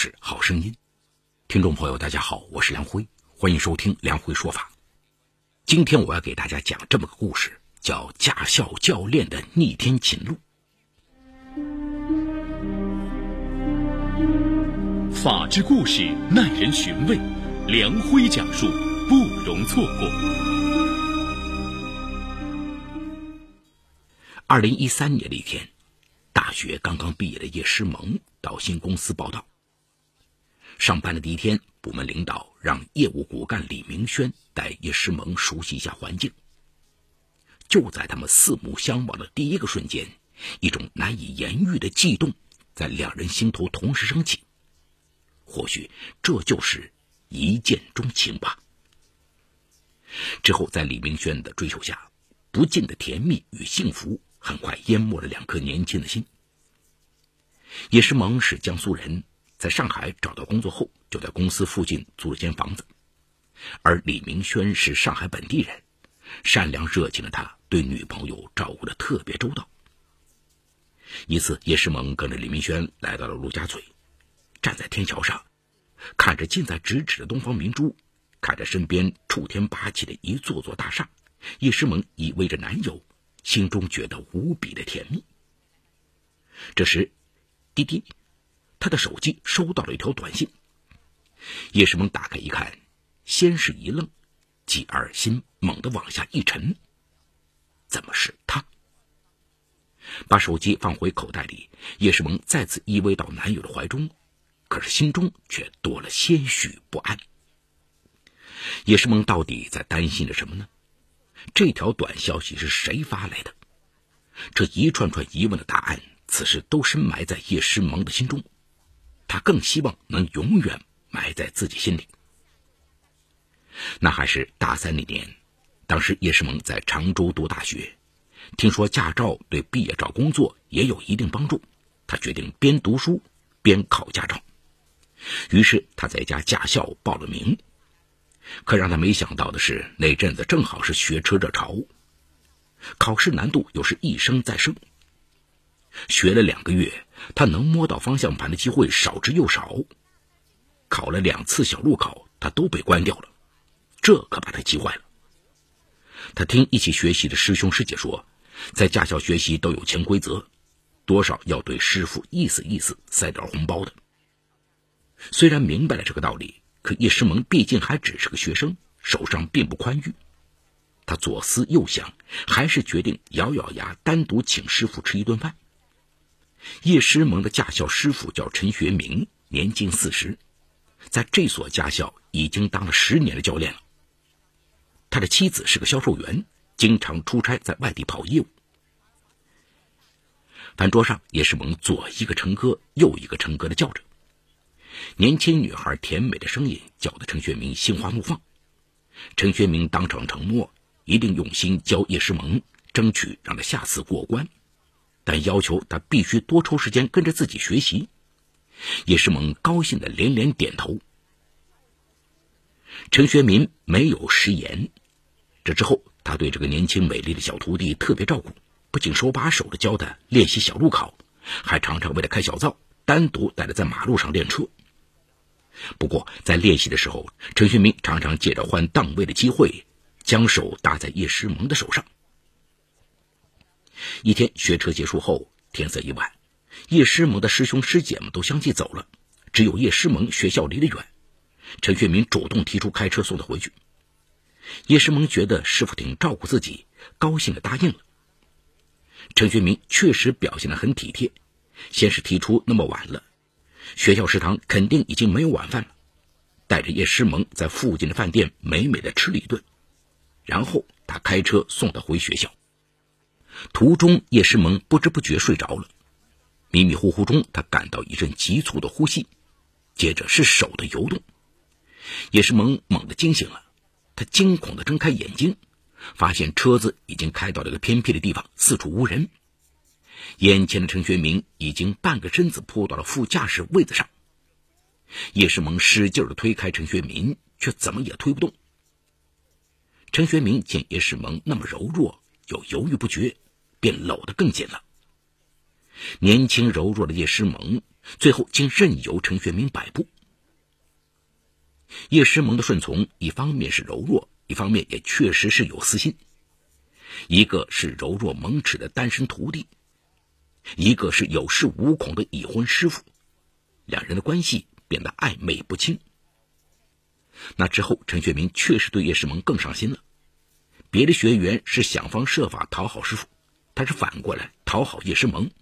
事好声音，听众朋友，大家好，我是梁辉，欢迎收听梁辉说法。今天我要给大家讲这么个故事，叫驾校教练的逆天秦路。法治故事耐人寻味，梁辉讲述不容错过。二零一三年的一天，大学刚刚毕业的叶诗萌到新公司报道。上班的第一天，部门领导让业务骨干李明轩带叶诗萌熟悉一下环境。就在他们四目相望的第一个瞬间，一种难以言喻的悸动在两人心头同时升起。或许这就是一见钟情吧。之后，在李明轩的追求下，不尽的甜蜜与幸福。很快淹没了两颗年轻的心。叶诗萌是江苏人，在上海找到工作后，就在公司附近租了间房子。而李明轩是上海本地人，善良热情的他对女朋友照顾的特别周到。一次，叶诗萌跟着李明轩来到了陆家嘴，站在天桥上，看着近在咫尺的东方明珠，看着身边楚天拔起的一座座大厦，叶诗萌依偎着男友。心中觉得无比的甜蜜。这时，滴滴，他的手机收到了一条短信。叶世萌打开一看，先是一愣，继而心猛地往下一沉。怎么是他？把手机放回口袋里，叶世萌再次依偎到男友的怀中，可是心中却多了些许不安。叶世萌到底在担心着什么呢？这条短消息是谁发来的？这一串串疑问的答案，此时都深埋在叶诗萌的心中。他更希望能永远埋在自己心里。那还是大三那年，当时叶诗萌在常州读大学，听说驾照对毕业找工作也有一定帮助，他决定边读书边考驾照。于是他在一家驾校报了名。可让他没想到的是，那阵子正好是学车热潮，考试难度又是一升再升。学了两个月，他能摸到方向盘的机会少之又少。考了两次小路考，他都被关掉了，这可把他急坏了。他听一起学习的师兄师姐说，在驾校学习都有潜规则，多少要对师傅意思意思，塞点红包的。虽然明白了这个道理。可叶诗萌毕竟还只是个学生，手上并不宽裕。他左思右想，还是决定咬咬牙，单独请师傅吃一顿饭。叶诗萌的驾校师傅叫陈学明，年近四十，在这所驾校已经当了十年的教练了。他的妻子是个销售员，经常出差在外地跑业务。饭桌上，叶诗萌左一个成哥，右一个成哥的叫着。年轻女孩甜美的声音叫得陈学明心花怒放。陈学明当场承诺，一定用心教叶诗萌，争取让她下次过关，但要求他必须多抽时间跟着自己学习。叶诗萌高兴的连连点头。陈学明没有食言。这之后，他对这个年轻美丽的小徒弟特别照顾，不仅手把手的教他练习小路考，还常常为了开小灶，单独带他在马路上练车。不过，在练习的时候，陈学明常常借着换档位的机会，将手搭在叶诗萌的手上。一天学车结束后，天色已晚，叶诗萌的师兄师姐们都相继走了，只有叶诗萌学校离得远，陈学明主动提出开车送她回去。叶诗萌觉得师傅挺照顾自己，高兴的答应了。陈学明确实表现的很体贴，先是提出那么晚了。学校食堂肯定已经没有晚饭了，带着叶诗萌在附近的饭店美美的吃了一顿，然后他开车送她回学校。途中，叶诗萌不知不觉睡着了，迷迷糊糊中，他感到一阵急促的呼吸，接着是手的游动。叶诗萌猛地惊醒了，他惊恐地睁开眼睛，发现车子已经开到了一个偏僻的地方，四处无人。眼前的陈学明已经半个身子扑到了副驾驶位子上，叶世萌使劲的推开陈学明，却怎么也推不动。陈学明见叶世萌那么柔弱又犹豫不决，便搂得更紧了。年轻柔弱的叶诗萌最后竟任由陈学明摆布。叶诗萌的顺从，一方面是柔弱，一方面也确实是有私心。一个是柔弱蒙齿的单身徒弟，一个是有恃无恐的已婚师傅，两人的关系变得暧昧不清。那之后，陈学明确实对叶诗萌更上心了。别的学员是想方设法讨好师傅，他是反过来讨好叶诗萌。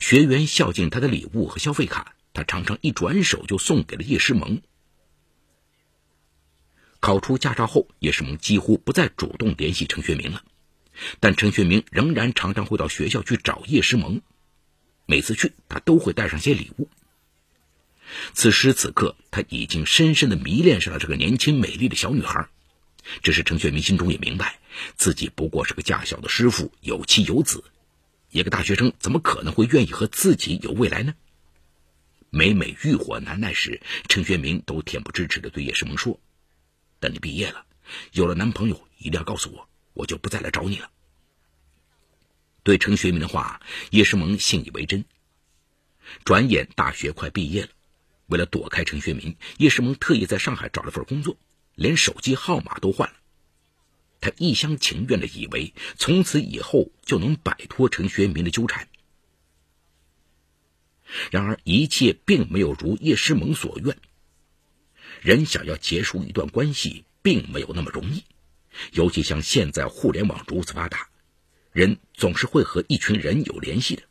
学员孝敬他的礼物和消费卡，他常常一转手就送给了叶诗萌。考出驾照后，叶诗萌几乎不再主动联系陈学明了，但陈学明仍然常常会到学校去找叶诗萌。每次去，他都会带上些礼物。此时此刻，他已经深深的迷恋上了这个年轻美丽的小女孩。只是陈学明心中也明白，自己不过是个驾校的师傅，有妻有子，一个大学生怎么可能会愿意和自己有未来呢？每每欲火难耐时，陈学明都恬不知耻的对叶诗萌说。等你毕业了，有了男朋友，一定要告诉我，我就不再来找你了。对陈学明的话，叶诗萌信以为真。转眼大学快毕业了，为了躲开陈学明，叶诗萌特意在上海找了份工作，连手机号码都换了。他一厢情愿的以为从此以后就能摆脱陈学明的纠缠。然而，一切并没有如叶诗萌所愿。人想要结束一段关系，并没有那么容易，尤其像现在互联网如此发达，人总是会和一群人有联系的。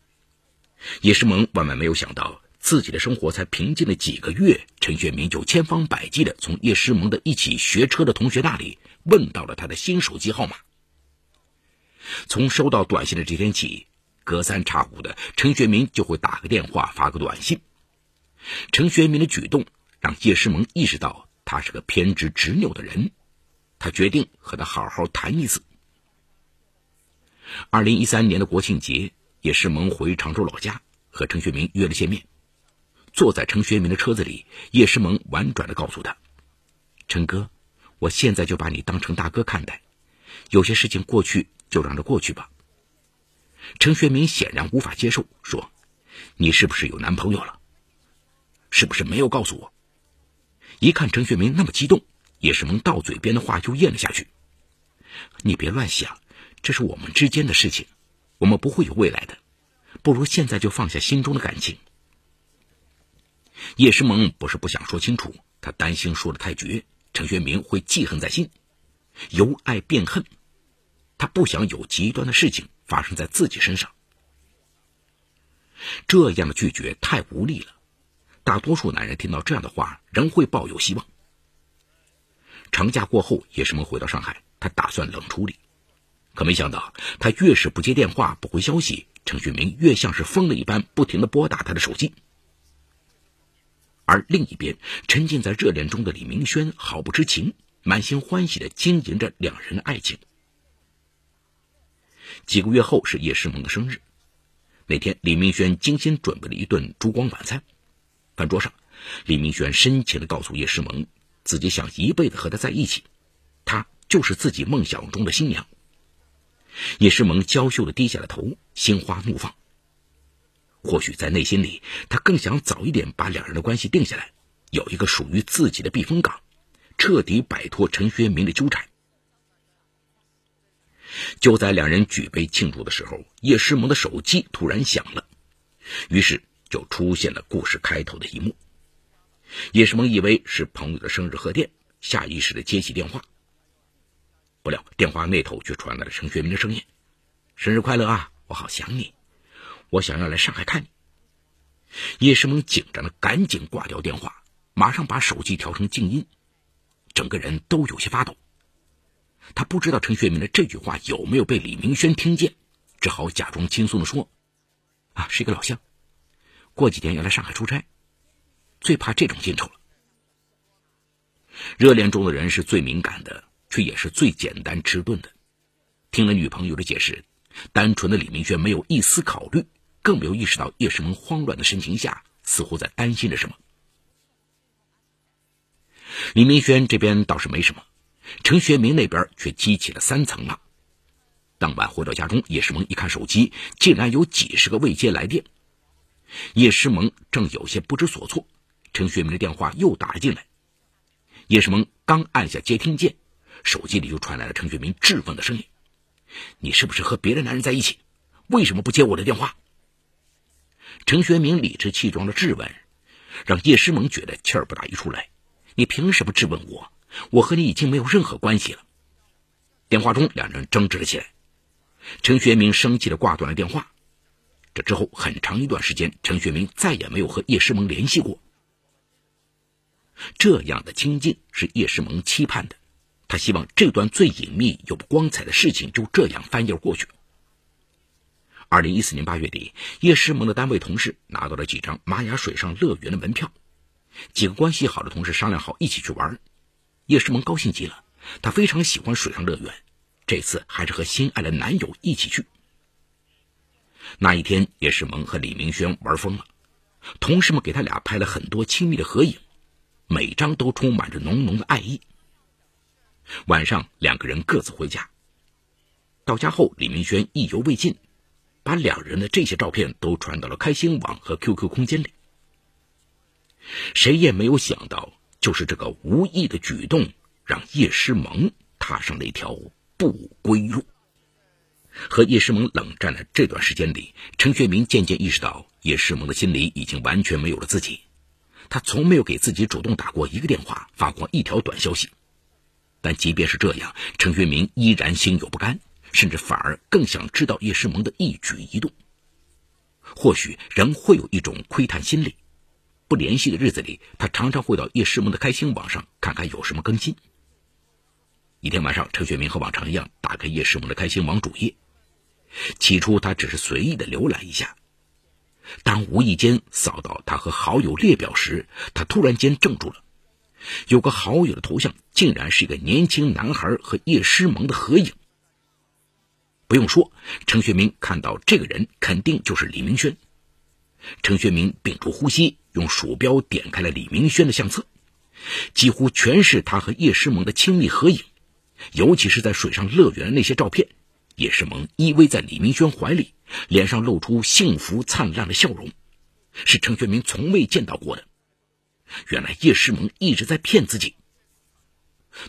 叶诗萌万万没有想到，自己的生活才平静了几个月，陈学明就千方百计的从叶诗萌的一起学车的同学那里问到了他的新手机号码。从收到短信的这天起，隔三差五的陈学明就会打个电话，发个短信。陈学明的举动。让叶诗萌意识到他是个偏执执拗的人，他决定和他好好谈一次。二零一三年的国庆节，叶诗萌回常州老家，和陈学明约了见面。坐在陈学明的车子里，叶诗萌婉转的告诉他：“陈哥，我现在就把你当成大哥看待，有些事情过去就让它过去吧。”陈学明显然无法接受，说：“你是不是有男朋友了？是不是没有告诉我？”一看陈学明那么激动，叶诗萌到嘴边的话就咽了下去。你别乱想，这是我们之间的事情，我们不会有未来的，不如现在就放下心中的感情。叶诗萌不是不想说清楚，他担心说的太绝，陈学明会记恨在心，由爱变恨，他不想有极端的事情发生在自己身上。这样的拒绝太无力了。大多数男人听到这样的话，仍会抱有希望。长假过后，叶诗萌回到上海，他打算冷处理，可没想到，他越是不接电话、不回消息，陈学明越像是疯了一般，不停的拨打他的手机。而另一边，沉浸在热恋中的李明轩毫不知情，满心欢喜的经营着两人的爱情。几个月后是叶诗萌的生日，那天，李明轩精心准备了一顿烛光晚餐。饭桌上，李明轩深情的告诉叶诗萌，自己想一辈子和她在一起，她就是自己梦想中的新娘。叶诗萌娇羞的低下了头，心花怒放。或许在内心里，他更想早一点把两人的关系定下来，有一个属于自己的避风港，彻底摆脱陈学明的纠缠。就在两人举杯庆祝的时候，叶诗萌的手机突然响了，于是。就出现了故事开头的一幕。叶诗萌以为是朋友的生日贺电，下意识的接起电话。不料电话那头却传来了陈学明的声音：“生日快乐啊，我好想你，我想要来上海看你。”叶世萌紧张的赶紧挂掉电话，马上把手机调成静音，整个人都有些发抖。他不知道陈学明的这句话有没有被李明轩听见，只好假装轻松的说：“啊，是一个老乡。”过几天要来上海出差，最怕这种应酬了。热恋中的人是最敏感的，却也是最简单迟钝的。听了女朋友的解释，单纯的李明轩没有一丝考虑，更没有意识到叶世萌慌乱的神情下似乎在担心着什么。李明轩这边倒是没什么，陈学明那边却激起了三层浪。当晚回到家中，叶世萌一看手机，竟然有几十个未接来电。叶诗萌正有些不知所措，陈学明的电话又打了进来。叶诗萌刚按下接听键，手机里就传来了陈学明质问的声音：“你是不是和别的男人在一起？为什么不接我的电话？”陈学明理直气壮的质问，让叶诗萌觉得气儿不打一处来。你凭什么质问我？我和你已经没有任何关系了。电话中，两人争执了起来。陈学明生气的挂断了电话。这之后很长一段时间，陈学明再也没有和叶诗萌联系过。这样的清静是叶诗萌期盼的，他希望这段最隐秘又不光彩的事情就这样翻页过去。二零一四年八月底，叶诗萌的单位同事拿到了几张玛雅水上乐园的门票，几个关系好的同事商量好一起去玩。叶诗萌高兴极了，她非常喜欢水上乐园，这次还是和心爱的男友一起去。那一天，叶诗萌和李明轩玩疯了，同事们给他俩拍了很多亲密的合影，每张都充满着浓浓的爱意。晚上，两个人各自回家。到家后，李明轩意犹未尽。把两人的这些照片都传到了开心网和 QQ 空间里。谁也没有想到，就是这个无意的举动，让叶诗萌踏上了一条不归路。和叶诗萌冷战的这段时间里，陈学明渐渐意识到，叶诗萌的心里已经完全没有了自己。他从没有给自己主动打过一个电话，发过一条短消息。但即便是这样，陈学明依然心有不甘。甚至反而更想知道叶诗萌的一举一动。或许人会有一种窥探心理，不联系的日子里，他常常会到叶诗萌的开心网上看看有什么更新。一天晚上，陈学明和往常一样打开叶诗萌的开心网主页。起初他只是随意的浏览一下，当无意间扫到他和好友列表时，他突然间怔住了。有个好友的头像竟然是一个年轻男孩和叶诗萌的合影。不用说，陈学明看到这个人肯定就是李明轩。陈学明屏住呼吸，用鼠标点开了李明轩的相册，几乎全是他和叶诗萌的亲密合影，尤其是在水上乐园那些照片，叶诗萌依偎在李明轩怀里，脸上露出幸福灿烂的笑容，是陈学明从未见到过的。原来叶诗萌一直在骗自己。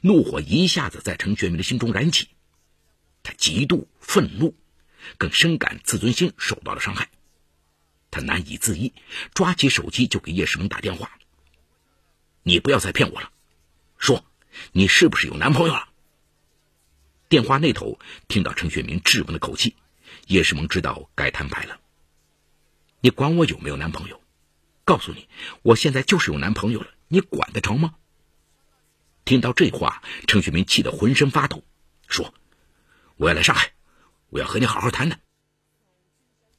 怒火一下子在陈学明的心中燃起。他极度愤怒，更深感自尊心受到了伤害。他难以自抑，抓起手机就给叶世萌打电话：“你不要再骗我了，说你是不是有男朋友了？”电话那头听到陈学明质问的口气，叶世萌知道该摊牌了：“你管我有没有男朋友？告诉你，我现在就是有男朋友了，你管得着吗？”听到这话，陈学明气得浑身发抖，说。我要来上海，我要和你好好谈谈。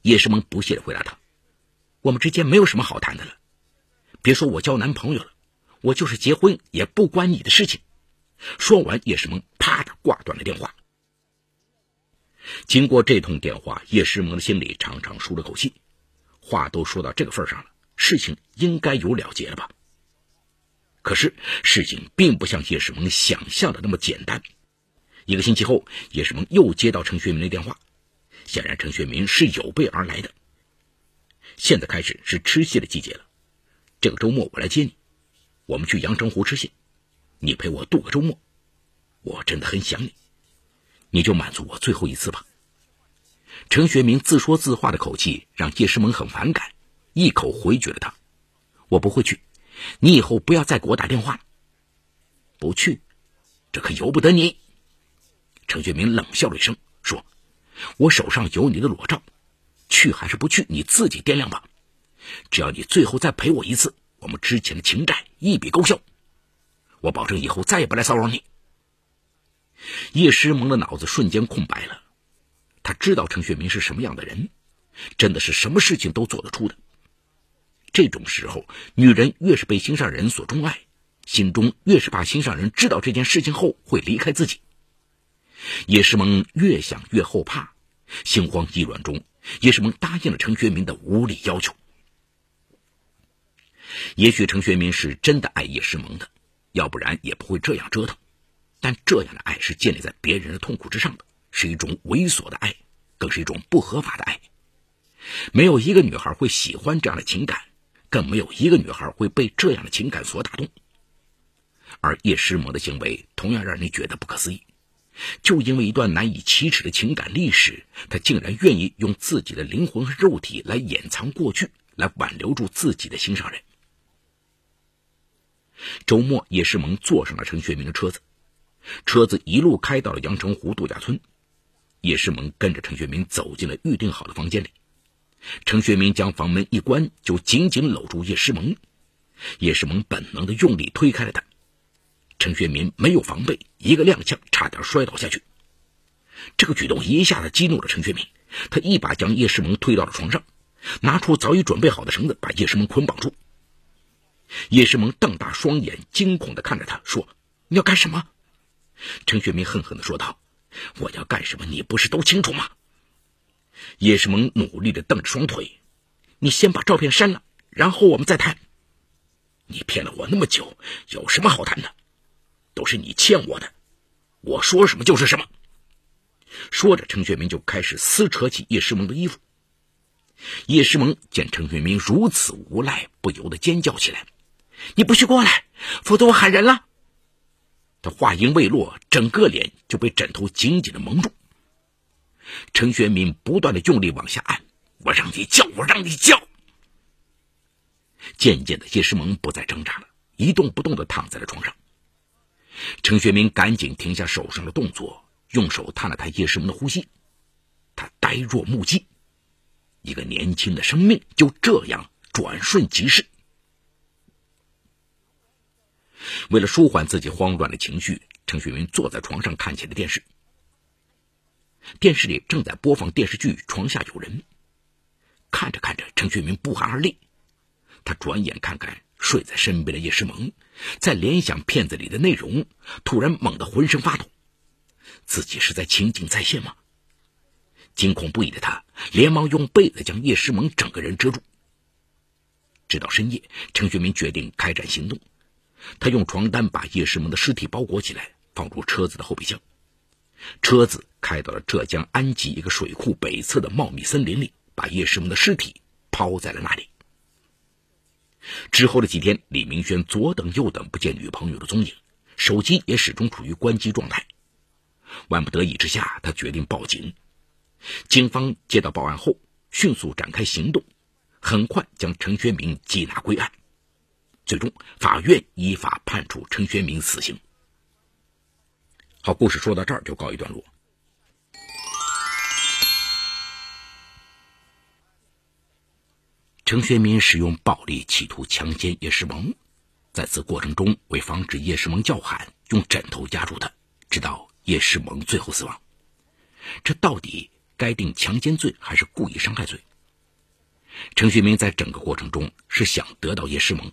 叶诗萌不屑的回答他：“我们之间没有什么好谈的了，别说我交男朋友了，我就是结婚也不关你的事情。”说完，叶诗萌啪的挂断了电话。经过这通电话，叶诗萌的心里长长舒了口气，话都说到这个份上了，事情应该有了结了吧？可是事情并不像叶诗萌想象的那么简单。一个星期后，叶世萌又接到陈学明的电话，显然陈学明是有备而来的。现在开始是吃蟹的季节了，这个周末我来接你，我们去阳澄湖吃蟹，你陪我度个周末，我真的很想你，你就满足我最后一次吧。陈学明自说自话的口气让叶世萌很反感，一口回绝了他：“我不会去，你以后不要再给我打电话了。”不去，这可由不得你。陈学明冷笑了一声，说：“我手上有你的裸照，去还是不去，你自己掂量吧。只要你最后再陪我一次，我们之前的情债一笔勾销。我保证以后再也不来骚扰你。”叶诗萌的脑子瞬间空白了，他知道陈学明是什么样的人，真的是什么事情都做得出的。这种时候，女人越是被心上人所钟爱，心中越是怕心上人知道这件事情后会离开自己。叶诗萌越想越后怕，心慌意乱中，叶诗萌答应了陈学明的无理要求。也许陈学明是真的爱叶诗萌的，要不然也不会这样折腾。但这样的爱是建立在别人的痛苦之上的，是一种猥琐的爱，更是一种不合法的爱。没有一个女孩会喜欢这样的情感，更没有一个女孩会被这样的情感所打动。而叶诗萌的行为同样让人觉得不可思议，就因为一段难以启齿的情感历史，他竟然愿意用自己的灵魂和肉体来掩藏过去，来挽留住自己的心上人。周末，叶诗萌坐上了陈学明的车子，车子一路开到了阳澄湖度假村。叶诗萌跟着陈学明走进了预定好的房间里，陈学明将房门一关，就紧紧搂住叶诗萌。叶诗萌本能的用力推开了他，陈学明没有防备，一个踉跄，差点摔倒下去。这个举动一下子激怒了陈学明，他一把将叶诗萌推到了床上，拿出早已准备好的绳子，把叶诗萌捆绑住。叶诗萌瞪大双眼，惊恐的看着他，说：“你要干什么？”陈学明恨恨的说道。我要干什么？你不是都清楚吗？叶世蒙努力的蹬着双腿，你先把照片删了，然后我们再谈。你骗了我那么久，有什么好谈的？都是你欠我的，我说什么就是什么。说着，陈学明就开始撕扯起叶诗萌的衣服。叶诗萌见陈学明如此无赖，不由得尖叫起来：“你不许过来，否则我喊人了！”他话音未落，整个脸就被枕头紧紧的蒙住。陈学明不断的用力往下按，我让你叫，我让你叫。渐渐的，叶诗萌不再挣扎了，一动不动的躺在了床上。陈学明赶紧停下手上的动作，用手探了探叶诗萌的呼吸。他呆若木鸡，一个年轻的生命就这样转瞬即逝。为了舒缓自己慌乱的情绪，陈学明坐在床上看起了电视。电视里正在播放电视剧《床下有人》。看着看着，陈学明不寒而栗。他转眼看看睡在身边的叶诗萌，在联想片子里的内容，突然猛地浑身发抖。自己是在情景再现吗？惊恐不已的他连忙用被子将叶诗萌整个人遮住。直到深夜，陈学明决定开展行动。他用床单把叶诗萌的尸体包裹起来，放入车子的后备箱。车子开到了浙江安吉一个水库北侧的茂密森林里，把叶诗萌的尸体抛在了那里。之后的几天，李明轩左等右等不见女朋友的踪影，手机也始终处于关机状态。万不得已之下，他决定报警。警方接到报案后，迅速展开行动，很快将陈学明缉拿归案。最终，法院依法判处陈学明死刑。好，故事说到这儿就告一段落。程学明使用暴力企图强奸叶诗萌，在此过程中，为防止叶诗萌叫喊，用枕头压住她，直到叶诗萌最后死亡。这到底该定强奸罪还是故意伤害罪？程学明在整个过程中是想得到叶诗萌。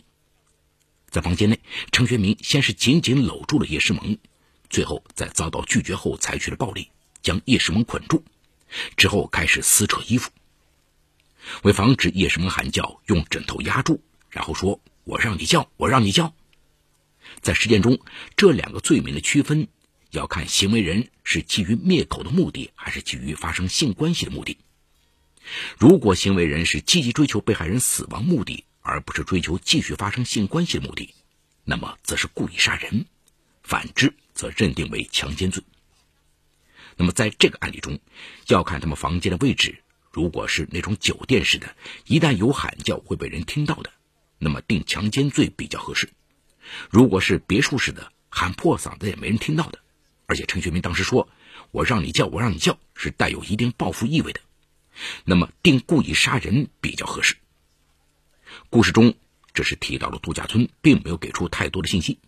在房间内，程学明先是紧紧搂住了叶诗萌，最后在遭到拒绝后采取了暴力，将叶诗萌捆住，之后开始撕扯衣服。为防止叶诗萌喊叫，用枕头压住，然后说：“我让你叫，我让你叫。”在实践中，这两个罪名的区分要看行为人是基于灭口的目的，还是基于发生性关系的目的。如果行为人是积极追求被害人死亡目的，而不是追求继续发生性关系的目的，那么则是故意杀人；反之，则认定为强奸罪。那么在这个案例中，要看他们房间的位置。如果是那种酒店式的，一旦有喊叫会被人听到的，那么定强奸罪比较合适；如果是别墅式的，喊破嗓子也没人听到的，而且陈学明当时说“我让你叫，我让你叫”，是带有一定报复意味的，那么定故意杀人比较合适。故事中只是提到了度假村，并没有给出太多的信息，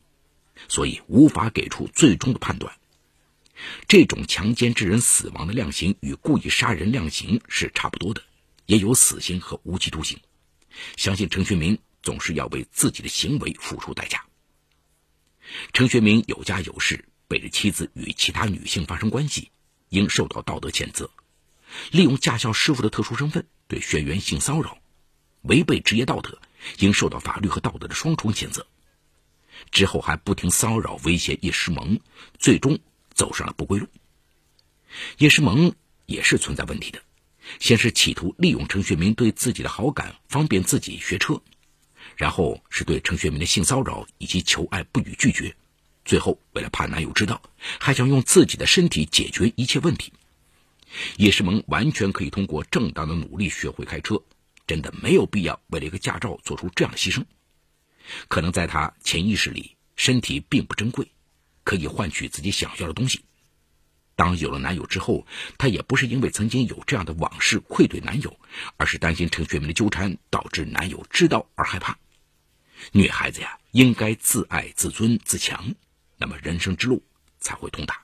所以无法给出最终的判断。这种强奸致人死亡的量刑与故意杀人量刑是差不多的，也有死刑和无期徒刑。相信陈学明总是要为自己的行为付出代价。陈学明有家有室，背着妻子与其他女性发生关系，应受到道德谴责。利用驾校师傅的特殊身份对学员性骚扰。违背职业道德，应受到法律和道德的双重谴责。之后还不停骚扰、威胁叶诗萌，最终走上了不归路。叶诗萌也是存在问题的，先是企图利用陈学明对自己的好感，方便自己学车，然后是对陈学明的性骚扰以及求爱不予拒绝，最后为了怕男友知道，还想用自己的身体解决一切问题。叶诗萌完全可以通过正当的努力学会开车，真的没有必要为了一个驾照做出这样的牺牲。可能在他潜意识里，身体并不珍贵，可以换取自己想要的东西。当有了男友之后，她也不是因为曾经有这样的往事愧对男友，而是担心陈学明的纠缠导致男友知道而害怕。女孩子呀，应该自爱、自尊、自强，那么人生之路才会通达。